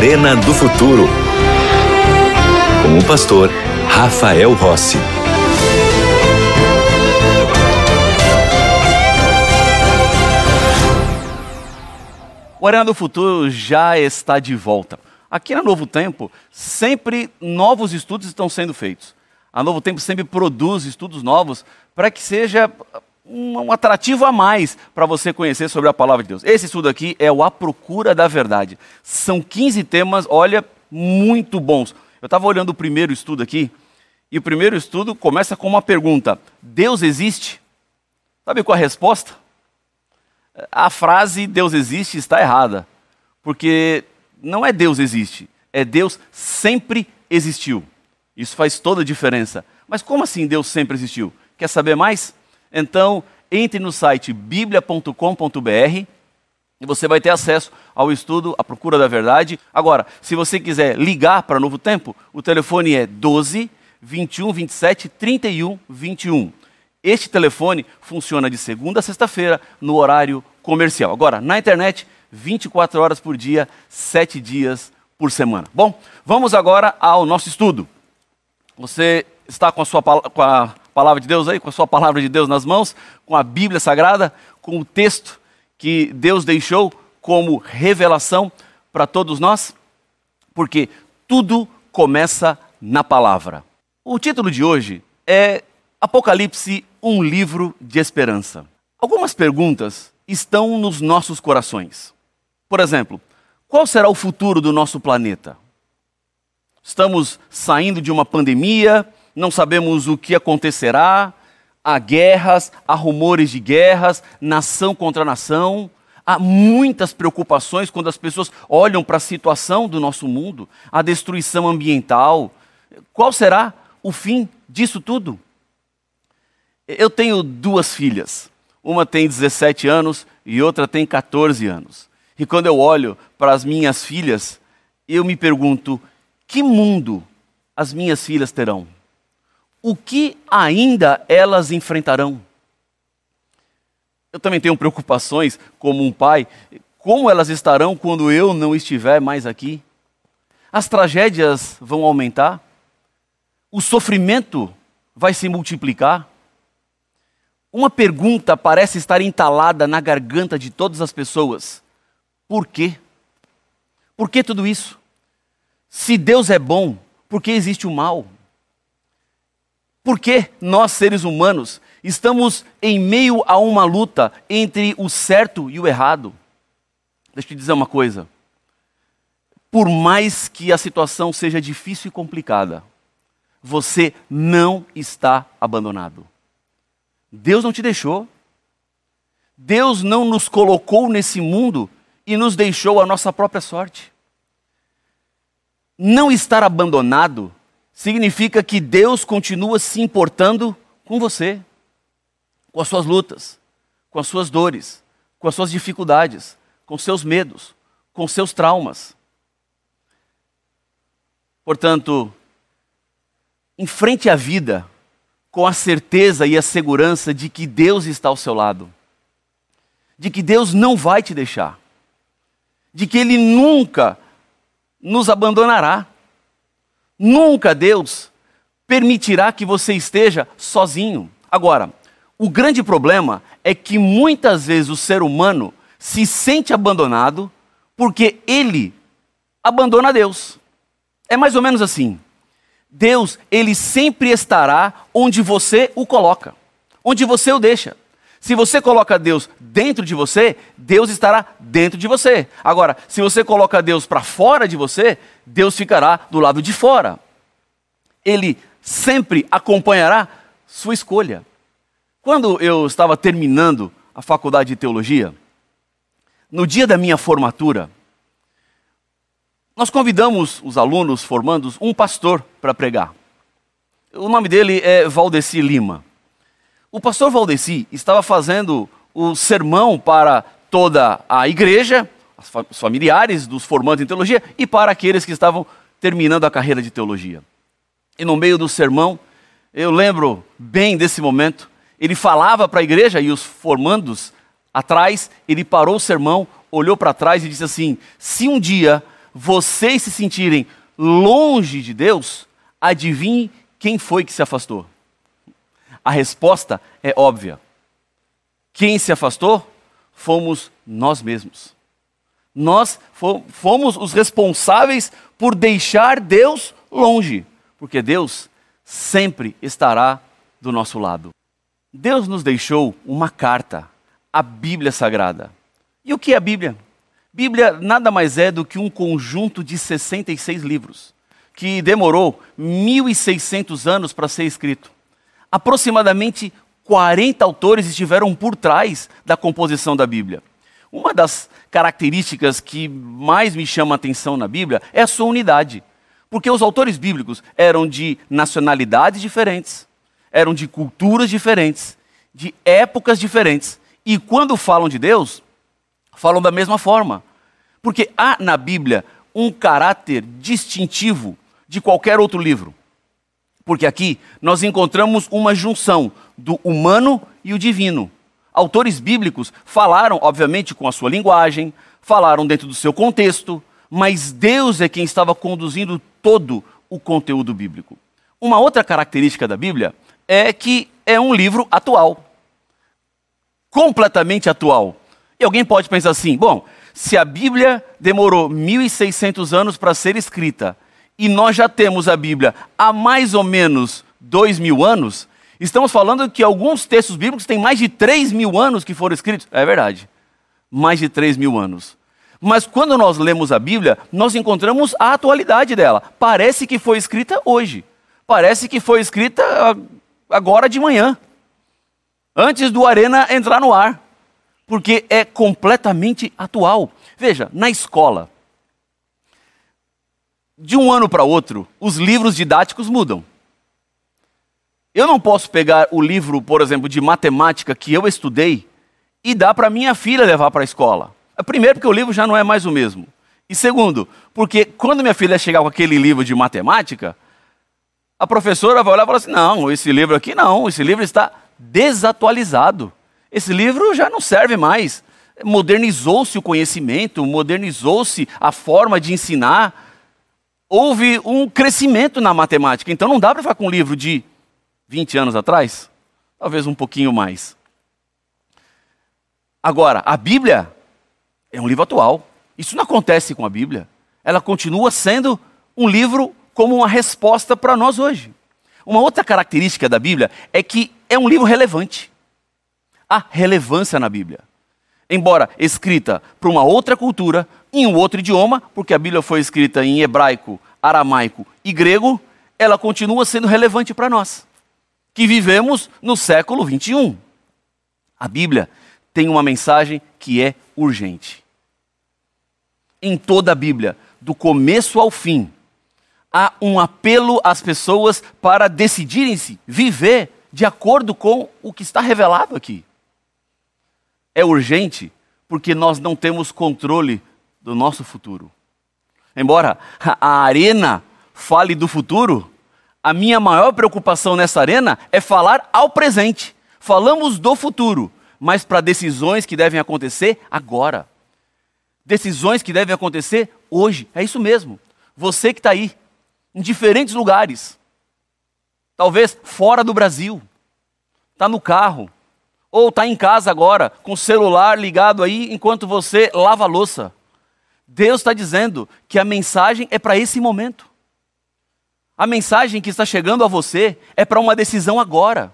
Arena do Futuro. Com o pastor Rafael Rossi. O Arena do Futuro já está de volta. Aqui na Novo Tempo, sempre novos estudos estão sendo feitos. A Novo Tempo sempre produz estudos novos para que seja um atrativo a mais para você conhecer sobre a palavra de Deus. Esse estudo aqui é o A Procura da Verdade. São 15 temas, olha, muito bons. Eu estava olhando o primeiro estudo aqui, e o primeiro estudo começa com uma pergunta: Deus existe? Sabe qual a resposta? A frase Deus existe está errada, porque não é Deus existe, é Deus sempre existiu. Isso faz toda a diferença. Mas como assim Deus sempre existiu? Quer saber mais? Então, entre no site biblia.com.br e você vai ter acesso ao estudo A Procura da Verdade. Agora, se você quiser ligar para Novo Tempo, o telefone é 12 21 27 31 21. Este telefone funciona de segunda a sexta-feira no horário comercial. Agora, na internet, 24 horas por dia, 7 dias por semana. Bom, vamos agora ao nosso estudo. Você está com a sua com a palavra de Deus aí, com a sua palavra de Deus nas mãos, com a Bíblia Sagrada, com o texto que Deus deixou como revelação para todos nós? Porque tudo começa na palavra. O título de hoje é Apocalipse, um livro de esperança. Algumas perguntas estão nos nossos corações. Por exemplo, qual será o futuro do nosso planeta? Estamos saindo de uma pandemia, não sabemos o que acontecerá, há guerras, há rumores de guerras, nação contra nação. Há muitas preocupações quando as pessoas olham para a situação do nosso mundo, a destruição ambiental. Qual será o fim disso tudo? Eu tenho duas filhas. Uma tem 17 anos e outra tem 14 anos. E quando eu olho para as minhas filhas, eu me pergunto: que mundo as minhas filhas terão? O que ainda elas enfrentarão? Eu também tenho preocupações como um pai, como elas estarão quando eu não estiver mais aqui? As tragédias vão aumentar? O sofrimento vai se multiplicar? Uma pergunta parece estar entalada na garganta de todas as pessoas: por quê? Por que tudo isso? Se Deus é bom, por que existe o mal? Porque nós, seres humanos, estamos em meio a uma luta entre o certo e o errado. Deixa eu te dizer uma coisa. Por mais que a situação seja difícil e complicada, você não está abandonado. Deus não te deixou. Deus não nos colocou nesse mundo e nos deixou a nossa própria sorte. Não estar abandonado significa que Deus continua se importando com você, com as suas lutas, com as suas dores, com as suas dificuldades, com seus medos, com seus traumas. Portanto, enfrente a vida com a certeza e a segurança de que Deus está ao seu lado, de que Deus não vai te deixar, de que Ele nunca nos abandonará. Nunca Deus permitirá que você esteja sozinho. Agora, o grande problema é que muitas vezes o ser humano se sente abandonado porque ele abandona Deus. É mais ou menos assim. Deus, ele sempre estará onde você o coloca, onde você o deixa. Se você coloca Deus dentro de você, Deus estará dentro de você. Agora, se você coloca Deus para fora de você, Deus ficará do lado de fora. Ele sempre acompanhará sua escolha. Quando eu estava terminando a faculdade de teologia, no dia da minha formatura, nós convidamos os alunos formandos um pastor para pregar. O nome dele é Valdeci Lima. O pastor Valdeci estava fazendo o sermão para toda a igreja, os familiares dos formandos em teologia e para aqueles que estavam terminando a carreira de teologia. E no meio do sermão, eu lembro bem desse momento, ele falava para a igreja e os formandos atrás, ele parou o sermão, olhou para trás e disse assim: Se um dia vocês se sentirem longe de Deus, adivinhe quem foi que se afastou. A resposta é óbvia. Quem se afastou fomos nós mesmos. Nós fomos os responsáveis por deixar Deus longe, porque Deus sempre estará do nosso lado. Deus nos deixou uma carta, a Bíblia Sagrada. E o que é a Bíblia? Bíblia nada mais é do que um conjunto de 66 livros, que demorou 1.600 anos para ser escrito. Aproximadamente 40 autores estiveram por trás da composição da Bíblia. Uma das características que mais me chama a atenção na Bíblia é a sua unidade. Porque os autores bíblicos eram de nacionalidades diferentes, eram de culturas diferentes, de épocas diferentes. E quando falam de Deus, falam da mesma forma. Porque há na Bíblia um caráter distintivo de qualquer outro livro. Porque aqui nós encontramos uma junção do humano e o divino. Autores bíblicos falaram, obviamente, com a sua linguagem, falaram dentro do seu contexto, mas Deus é quem estava conduzindo todo o conteúdo bíblico. Uma outra característica da Bíblia é que é um livro atual. Completamente atual. E alguém pode pensar assim: bom, se a Bíblia demorou 1.600 anos para ser escrita e nós já temos a Bíblia há mais ou menos dois mil anos, estamos falando que alguns textos bíblicos têm mais de 3 mil anos que foram escritos. É verdade, mais de 3 mil anos. Mas quando nós lemos a Bíblia, nós encontramos a atualidade dela. Parece que foi escrita hoje. Parece que foi escrita agora de manhã, antes do Arena entrar no ar porque é completamente atual. Veja, na escola, de um ano para outro, os livros didáticos mudam. Eu não posso pegar o livro, por exemplo, de matemática que eu estudei e dar para minha filha levar para a escola. Primeiro, porque o livro já não é mais o mesmo. E segundo, porque quando minha filha chegar com aquele livro de matemática, a professora vai olhar e falar assim: não, esse livro aqui não, esse livro está desatualizado. Esse livro já não serve mais. Modernizou-se o conhecimento, modernizou-se a forma de ensinar. Houve um crescimento na matemática. Então não dá para ficar com um livro de 20 anos atrás, talvez um pouquinho mais. Agora, a Bíblia é um livro atual. Isso não acontece com a Bíblia. Ela continua sendo um livro como uma resposta para nós hoje. Uma outra característica da Bíblia é que é um livro relevante há relevância na Bíblia. Embora escrita para uma outra cultura, em um outro idioma, porque a Bíblia foi escrita em hebraico, aramaico e grego, ela continua sendo relevante para nós, que vivemos no século 21. A Bíblia tem uma mensagem que é urgente. Em toda a Bíblia, do começo ao fim, há um apelo às pessoas para decidirem-se viver de acordo com o que está revelado aqui é urgente porque nós não temos controle do nosso futuro. Embora a arena fale do futuro, a minha maior preocupação nessa arena é falar ao presente. Falamos do futuro, mas para decisões que devem acontecer agora. Decisões que devem acontecer hoje. É isso mesmo. Você que está aí, em diferentes lugares, talvez fora do Brasil, está no carro, ou está em casa agora, com o celular ligado aí, enquanto você lava a louça. Deus está dizendo que a mensagem é para esse momento. A mensagem que está chegando a você é para uma decisão agora.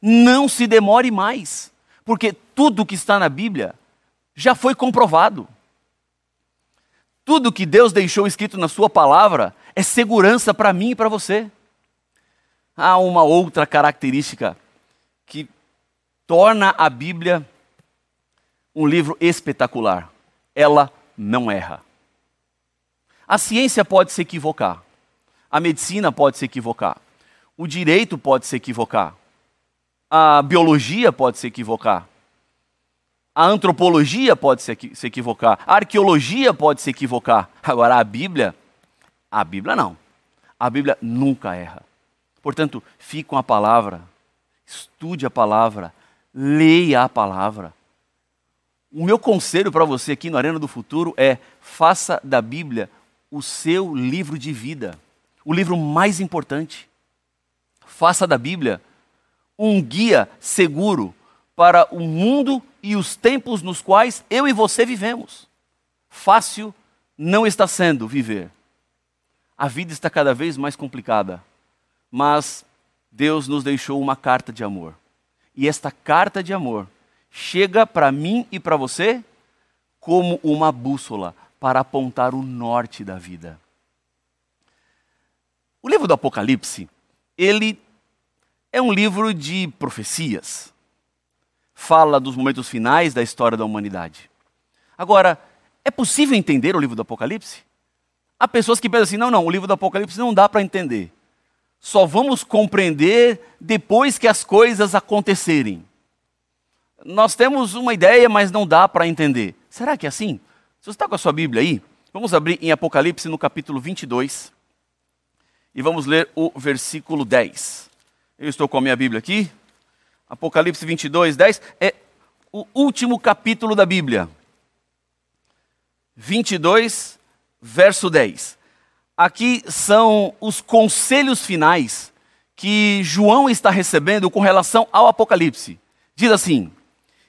Não se demore mais, porque tudo que está na Bíblia já foi comprovado. Tudo que Deus deixou escrito na Sua palavra é segurança para mim e para você. Há uma outra característica que torna a Bíblia um livro espetacular. Ela não erra. A ciência pode se equivocar, a medicina pode se equivocar, o direito pode se equivocar, a biologia pode se equivocar, a antropologia pode se equivocar, a arqueologia pode se equivocar. Agora, a Bíblia, a Bíblia não. A Bíblia nunca erra. Portanto, fique com a palavra, estude a palavra, leia a palavra. O meu conselho para você aqui no Arena do Futuro é: faça da Bíblia o seu livro de vida, o livro mais importante. Faça da Bíblia um guia seguro para o mundo e os tempos nos quais eu e você vivemos. Fácil não está sendo viver. A vida está cada vez mais complicada, mas Deus nos deixou uma carta de amor. E esta carta de amor chega para mim e para você como uma bússola para apontar o norte da vida. O livro do Apocalipse, ele é um livro de profecias. Fala dos momentos finais da história da humanidade. Agora, é possível entender o livro do Apocalipse? Há pessoas que pensam assim: não, não, o livro do Apocalipse não dá para entender. Só vamos compreender depois que as coisas acontecerem. Nós temos uma ideia, mas não dá para entender. Será que é assim? Se você está com a sua Bíblia aí, vamos abrir em Apocalipse no capítulo 22 e vamos ler o versículo 10. Eu estou com a minha Bíblia aqui. Apocalipse 22, 10 é o último capítulo da Bíblia. 22, verso 10. Aqui são os conselhos finais que João está recebendo com relação ao Apocalipse. Diz assim: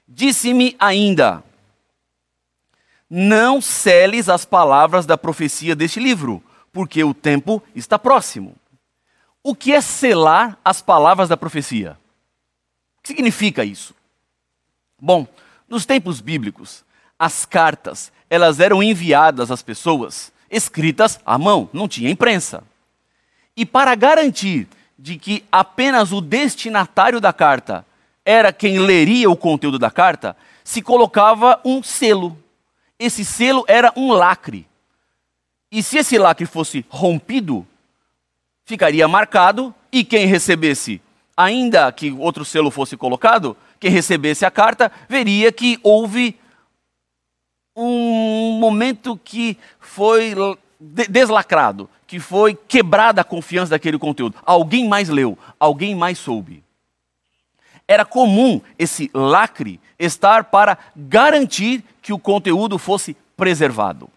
Disse-me ainda, não celes as palavras da profecia deste livro, porque o tempo está próximo. O que é selar as palavras da profecia? O que significa isso? Bom, nos tempos bíblicos, as cartas, elas eram enviadas às pessoas escritas à mão, não tinha imprensa. E para garantir de que apenas o destinatário da carta era quem leria o conteúdo da carta, se colocava um selo. Esse selo era um lacre. E se esse lacre fosse rompido, ficaria marcado e quem recebesse, ainda que outro selo fosse colocado, quem recebesse a carta veria que houve um momento que foi deslacrado, que foi quebrada a confiança daquele conteúdo. Alguém mais leu, alguém mais soube. Era comum esse lacre estar para garantir que o conteúdo fosse preservado.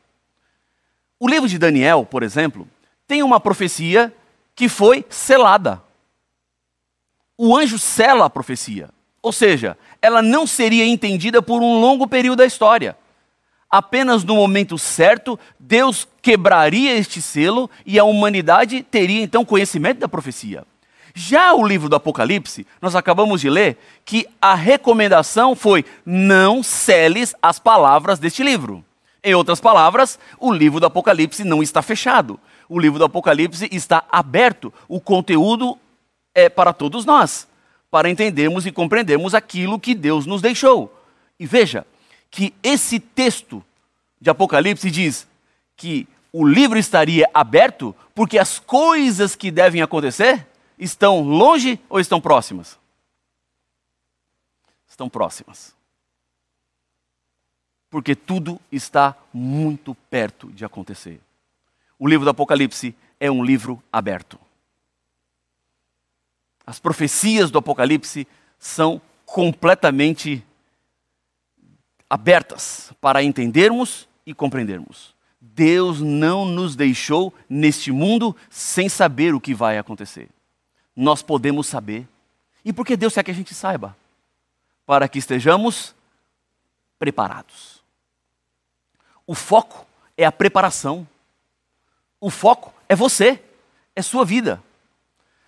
O livro de Daniel, por exemplo, tem uma profecia que foi selada. O anjo sela a profecia. Ou seja, ela não seria entendida por um longo período da história. Apenas no momento certo, Deus quebraria este selo e a humanidade teria então conhecimento da profecia. Já o livro do Apocalipse, nós acabamos de ler que a recomendação foi: não celes as palavras deste livro. Em outras palavras, o livro do Apocalipse não está fechado o livro do Apocalipse está aberto. O conteúdo é para todos nós, para entendermos e compreendermos aquilo que Deus nos deixou. E veja que esse texto de Apocalipse diz que o livro estaria aberto porque as coisas que devem acontecer estão longe ou estão próximas? Estão próximas. Porque tudo está muito perto de acontecer o livro do Apocalipse é um livro aberto. As profecias do Apocalipse são completamente abertas para entendermos e compreendermos. Deus não nos deixou neste mundo sem saber o que vai acontecer. Nós podemos saber. E por que Deus quer que a gente saiba? Para que estejamos preparados. O foco é a preparação. O foco é você, é sua vida.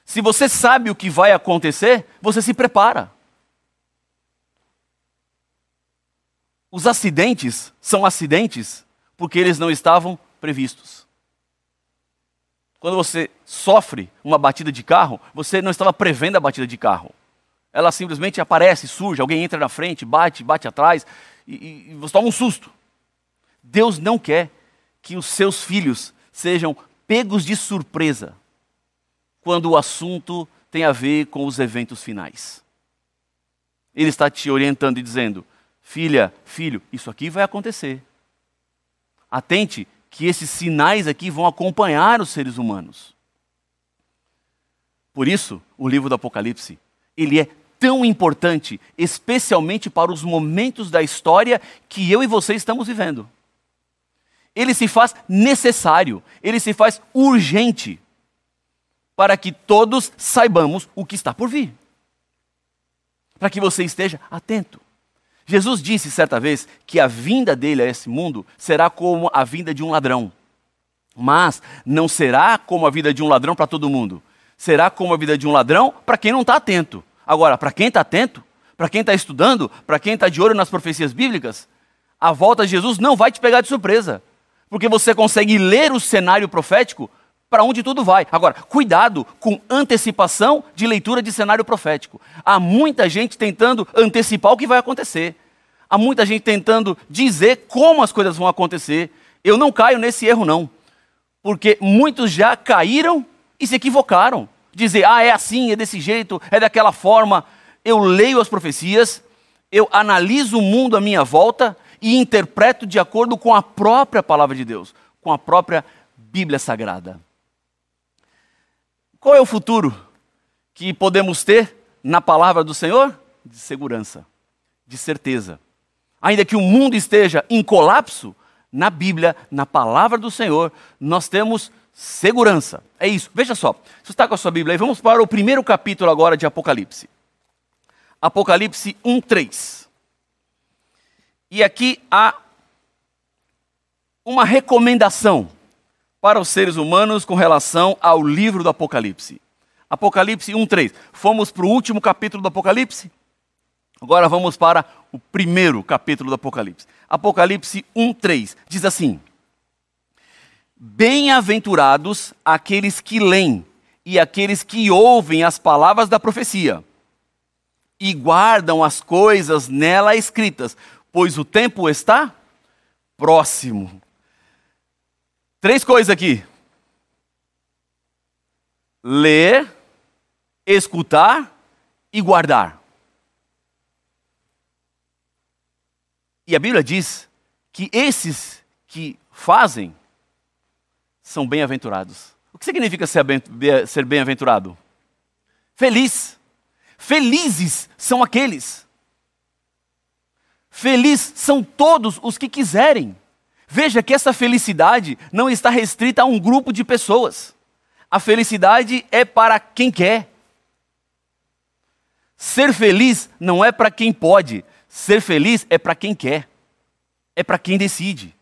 Se você sabe o que vai acontecer, você se prepara. Os acidentes são acidentes porque eles não estavam previstos. Quando você sofre uma batida de carro, você não estava prevendo a batida de carro. Ela simplesmente aparece, surge, alguém entra na frente, bate, bate atrás e, e você toma um susto. Deus não quer que os seus filhos sejam pegos de surpresa quando o assunto tem a ver com os eventos finais. Ele está te orientando e dizendo: filha, filho, isso aqui vai acontecer. Atente que esses sinais aqui vão acompanhar os seres humanos. Por isso, o livro do Apocalipse, ele é tão importante, especialmente para os momentos da história que eu e você estamos vivendo ele se faz necessário, ele se faz urgente, para que todos saibamos o que está por vir. Para que você esteja atento. Jesus disse certa vez que a vinda dele a esse mundo será como a vinda de um ladrão. Mas não será como a vida de um ladrão para todo mundo. Será como a vida de um ladrão para quem não está atento. Agora, para quem está atento, para quem está estudando, para quem está de olho nas profecias bíblicas, a volta de Jesus não vai te pegar de surpresa. Porque você consegue ler o cenário profético para onde tudo vai. Agora, cuidado com antecipação de leitura de cenário profético. Há muita gente tentando antecipar o que vai acontecer. Há muita gente tentando dizer como as coisas vão acontecer. Eu não caio nesse erro, não. Porque muitos já caíram e se equivocaram. Dizer, ah, é assim, é desse jeito, é daquela forma. Eu leio as profecias, eu analiso o mundo à minha volta e interpreto de acordo com a própria palavra de Deus, com a própria Bíblia Sagrada. Qual é o futuro que podemos ter na palavra do Senhor? De segurança, de certeza. Ainda que o mundo esteja em colapso, na Bíblia, na palavra do Senhor, nós temos segurança. É isso. Veja só, você está com a sua Bíblia aí, vamos para o primeiro capítulo agora de Apocalipse. Apocalipse 1, 3. E aqui há uma recomendação para os seres humanos com relação ao livro do Apocalipse. Apocalipse 1:3. Fomos para o último capítulo do Apocalipse. Agora vamos para o primeiro capítulo do Apocalipse. Apocalipse 1:3 diz assim: Bem-aventurados aqueles que leem e aqueles que ouvem as palavras da profecia e guardam as coisas nela escritas, pois o tempo está próximo. Três coisas aqui: ler, escutar e guardar. E a Bíblia diz que esses que fazem são bem-aventurados. O que significa ser bem-aventurado? Feliz. Felizes são aqueles. Felizes são todos os que quiserem. Veja que essa felicidade não está restrita a um grupo de pessoas. A felicidade é para quem quer. Ser feliz não é para quem pode, ser feliz é para quem quer. É para quem decide.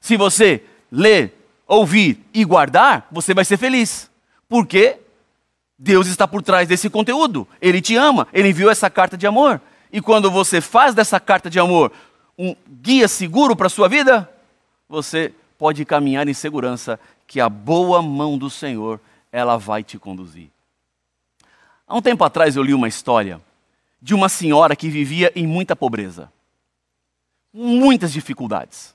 Se você ler, ouvir e guardar, você vai ser feliz. Porque Deus está por trás desse conteúdo. Ele te ama, ele enviou essa carta de amor. E quando você faz dessa carta de amor um guia seguro para a sua vida, você pode caminhar em segurança que a boa mão do Senhor, ela vai te conduzir. Há um tempo atrás eu li uma história de uma senhora que vivia em muita pobreza, muitas dificuldades.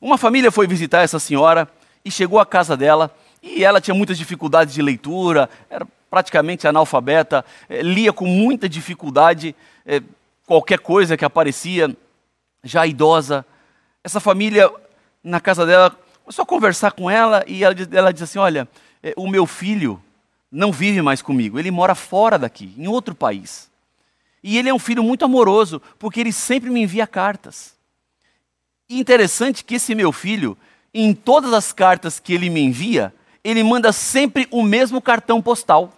Uma família foi visitar essa senhora e chegou à casa dela e ela tinha muitas dificuldades de leitura, era praticamente analfabeta, eh, lia com muita dificuldade eh, qualquer coisa que aparecia, já idosa. Essa família na casa dela, começou a conversar com ela e ela, ela diz assim: Olha, é, o meu filho não vive mais comigo, ele mora fora daqui, em outro país. E ele é um filho muito amoroso, porque ele sempre me envia cartas. E interessante que esse meu filho, em todas as cartas que ele me envia, ele manda sempre o mesmo cartão postal.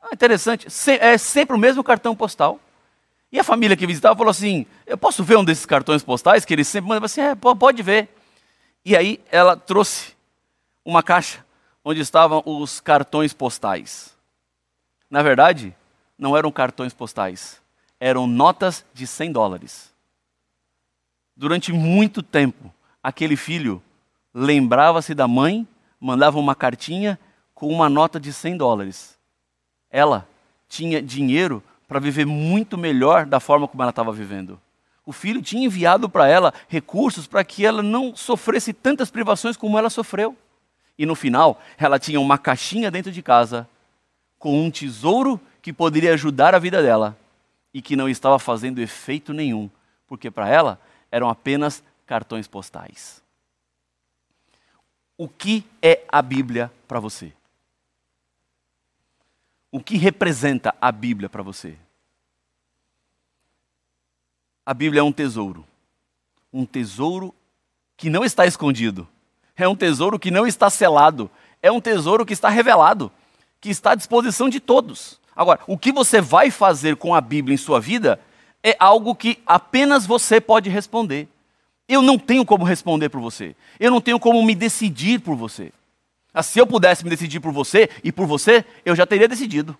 Ah, interessante, é sempre o mesmo cartão postal. E a família que visitava falou assim: Eu posso ver um desses cartões postais que ele sempre manda? assim: É, pode ver. E aí ela trouxe uma caixa onde estavam os cartões postais. Na verdade, não eram cartões postais, eram notas de 100 dólares. Durante muito tempo, aquele filho lembrava-se da mãe, mandava uma cartinha com uma nota de 100 dólares. Ela tinha dinheiro para viver muito melhor da forma como ela estava vivendo. O filho tinha enviado para ela recursos para que ela não sofresse tantas privações como ela sofreu. E no final, ela tinha uma caixinha dentro de casa com um tesouro que poderia ajudar a vida dela e que não estava fazendo efeito nenhum, porque para ela eram apenas cartões postais. O que é a Bíblia para você? O que representa a Bíblia para você? A Bíblia é um tesouro. Um tesouro que não está escondido. É um tesouro que não está selado. É um tesouro que está revelado, que está à disposição de todos. Agora, o que você vai fazer com a Bíblia em sua vida é algo que apenas você pode responder. Eu não tenho como responder por você. Eu não tenho como me decidir por você. Ah, se eu pudesse me decidir por você e por você, eu já teria decidido.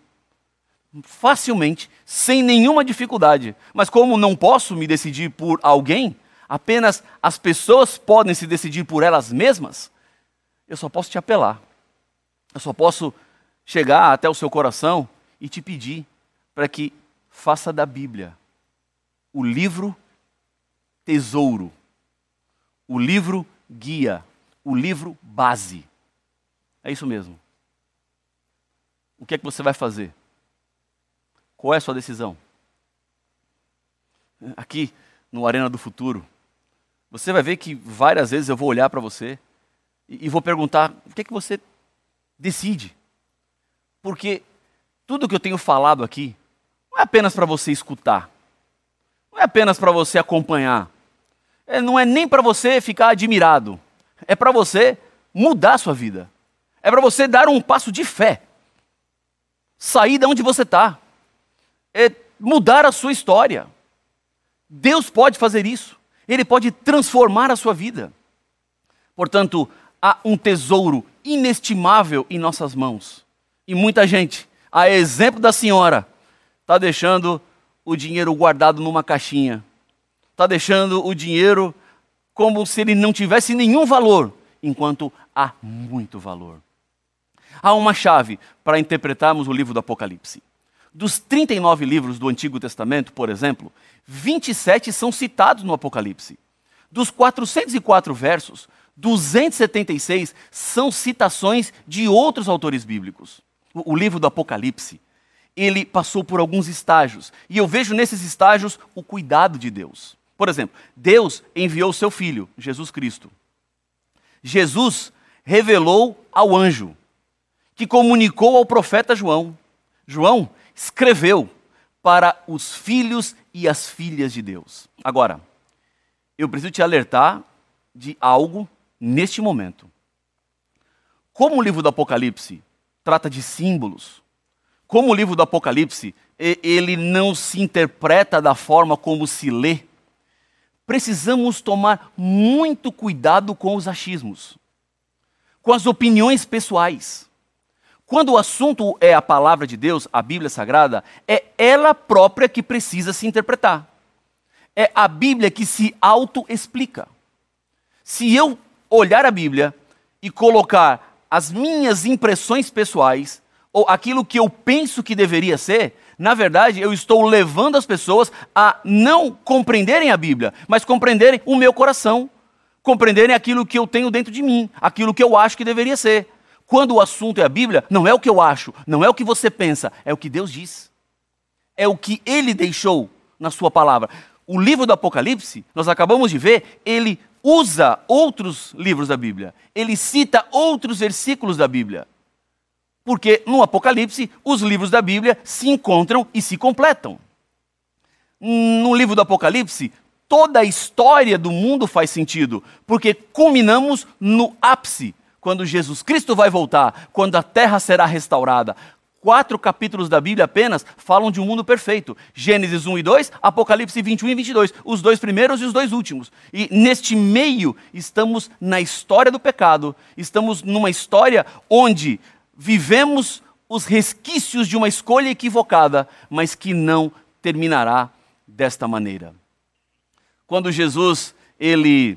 Facilmente, sem nenhuma dificuldade. Mas como não posso me decidir por alguém, apenas as pessoas podem se decidir por elas mesmas, eu só posso te apelar. Eu só posso chegar até o seu coração e te pedir para que faça da Bíblia o livro tesouro, o livro guia, o livro base. É isso mesmo. O que é que você vai fazer? Qual é a sua decisão? Aqui no Arena do Futuro, você vai ver que várias vezes eu vou olhar para você e, e vou perguntar o que é que você decide. Porque tudo que eu tenho falado aqui não é apenas para você escutar, não é apenas para você acompanhar, é, não é nem para você ficar admirado, é para você mudar a sua vida, é para você dar um passo de fé, sair de onde você está, é mudar a sua história. Deus pode fazer isso, Ele pode transformar a sua vida. Portanto, há um tesouro inestimável em nossas mãos. E muita gente a exemplo da senhora, está deixando o dinheiro guardado numa caixinha, está deixando o dinheiro como se ele não tivesse nenhum valor, enquanto há muito valor. Há uma chave para interpretarmos o livro do Apocalipse. Dos 39 livros do Antigo Testamento, por exemplo, 27 são citados no Apocalipse. Dos 404 versos, 276 são citações de outros autores bíblicos o livro do Apocalipse, ele passou por alguns estágios. E eu vejo nesses estágios o cuidado de Deus. Por exemplo, Deus enviou seu filho, Jesus Cristo. Jesus revelou ao anjo, que comunicou ao profeta João. João escreveu para os filhos e as filhas de Deus. Agora, eu preciso te alertar de algo neste momento. Como o livro do Apocalipse trata de símbolos. Como o livro do Apocalipse, ele não se interpreta da forma como se lê, precisamos tomar muito cuidado com os achismos, com as opiniões pessoais. Quando o assunto é a palavra de Deus, a Bíblia Sagrada, é ela própria que precisa se interpretar. É a Bíblia que se auto-explica. Se eu olhar a Bíblia e colocar as minhas impressões pessoais, ou aquilo que eu penso que deveria ser, na verdade, eu estou levando as pessoas a não compreenderem a Bíblia, mas compreenderem o meu coração, compreenderem aquilo que eu tenho dentro de mim, aquilo que eu acho que deveria ser. Quando o assunto é a Bíblia, não é o que eu acho, não é o que você pensa, é o que Deus diz. É o que ele deixou na sua palavra. O livro do Apocalipse, nós acabamos de ver, ele usa outros livros da Bíblia, ele cita outros versículos da Bíblia. Porque no Apocalipse, os livros da Bíblia se encontram e se completam. No livro do Apocalipse, toda a história do mundo faz sentido, porque culminamos no ápice, quando Jesus Cristo vai voltar, quando a terra será restaurada, quatro capítulos da Bíblia apenas falam de um mundo perfeito. Gênesis 1 e 2, Apocalipse 21 e 22, os dois primeiros e os dois últimos. E neste meio estamos na história do pecado, estamos numa história onde vivemos os resquícios de uma escolha equivocada, mas que não terminará desta maneira. Quando Jesus ele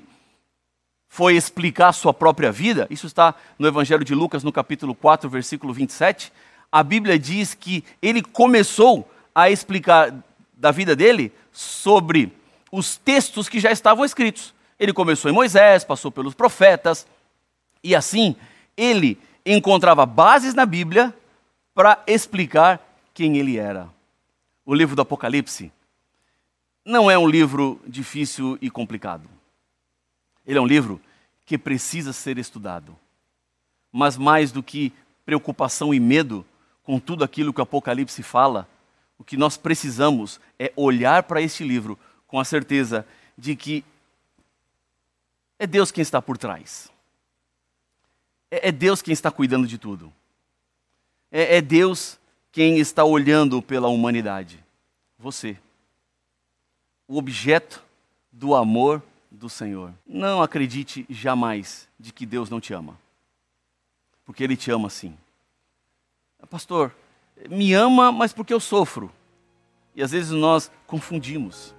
foi explicar sua própria vida, isso está no Evangelho de Lucas, no capítulo 4, versículo 27, a Bíblia diz que ele começou a explicar da vida dele sobre os textos que já estavam escritos. Ele começou em Moisés, passou pelos profetas, e assim ele encontrava bases na Bíblia para explicar quem ele era. O livro do Apocalipse não é um livro difícil e complicado. Ele é um livro que precisa ser estudado. Mas mais do que preocupação e medo, com tudo aquilo que o Apocalipse fala, o que nós precisamos é olhar para este livro com a certeza de que É Deus quem está por trás. É, é Deus quem está cuidando de tudo. É, é Deus quem está olhando pela humanidade. Você. O objeto do amor do Senhor. Não acredite jamais de que Deus não te ama. Porque Ele te ama sim. Pastor, me ama, mas porque eu sofro. E às vezes nós confundimos.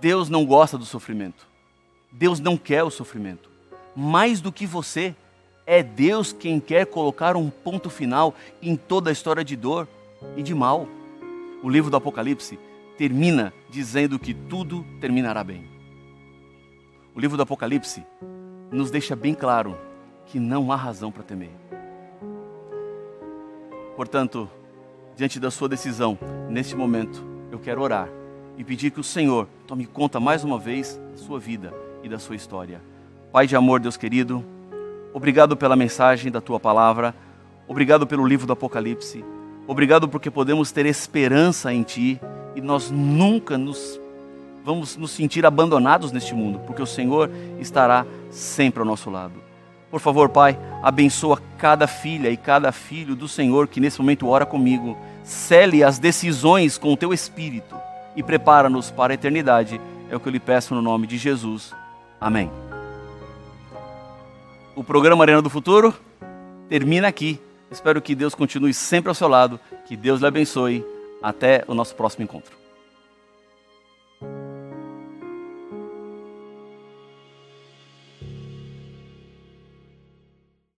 Deus não gosta do sofrimento. Deus não quer o sofrimento. Mais do que você, é Deus quem quer colocar um ponto final em toda a história de dor e de mal. O livro do Apocalipse termina dizendo que tudo terminará bem. O livro do Apocalipse nos deixa bem claro que não há razão para temer. Portanto, diante da sua decisão, neste momento, eu quero orar e pedir que o Senhor tome conta mais uma vez da sua vida e da sua história. Pai de amor, Deus querido, obrigado pela mensagem da tua palavra, obrigado pelo livro do Apocalipse, obrigado porque podemos ter esperança em Ti e nós nunca nos vamos nos sentir abandonados neste mundo, porque o Senhor estará sempre ao nosso lado. Por favor, Pai, abençoa cada filha e cada filho do Senhor que nesse momento ora comigo. Cele as decisões com o teu espírito e prepara-nos para a eternidade. É o que eu lhe peço no nome de Jesus. Amém. O programa Arena do Futuro termina aqui. Espero que Deus continue sempre ao seu lado. Que Deus lhe abençoe. Até o nosso próximo encontro.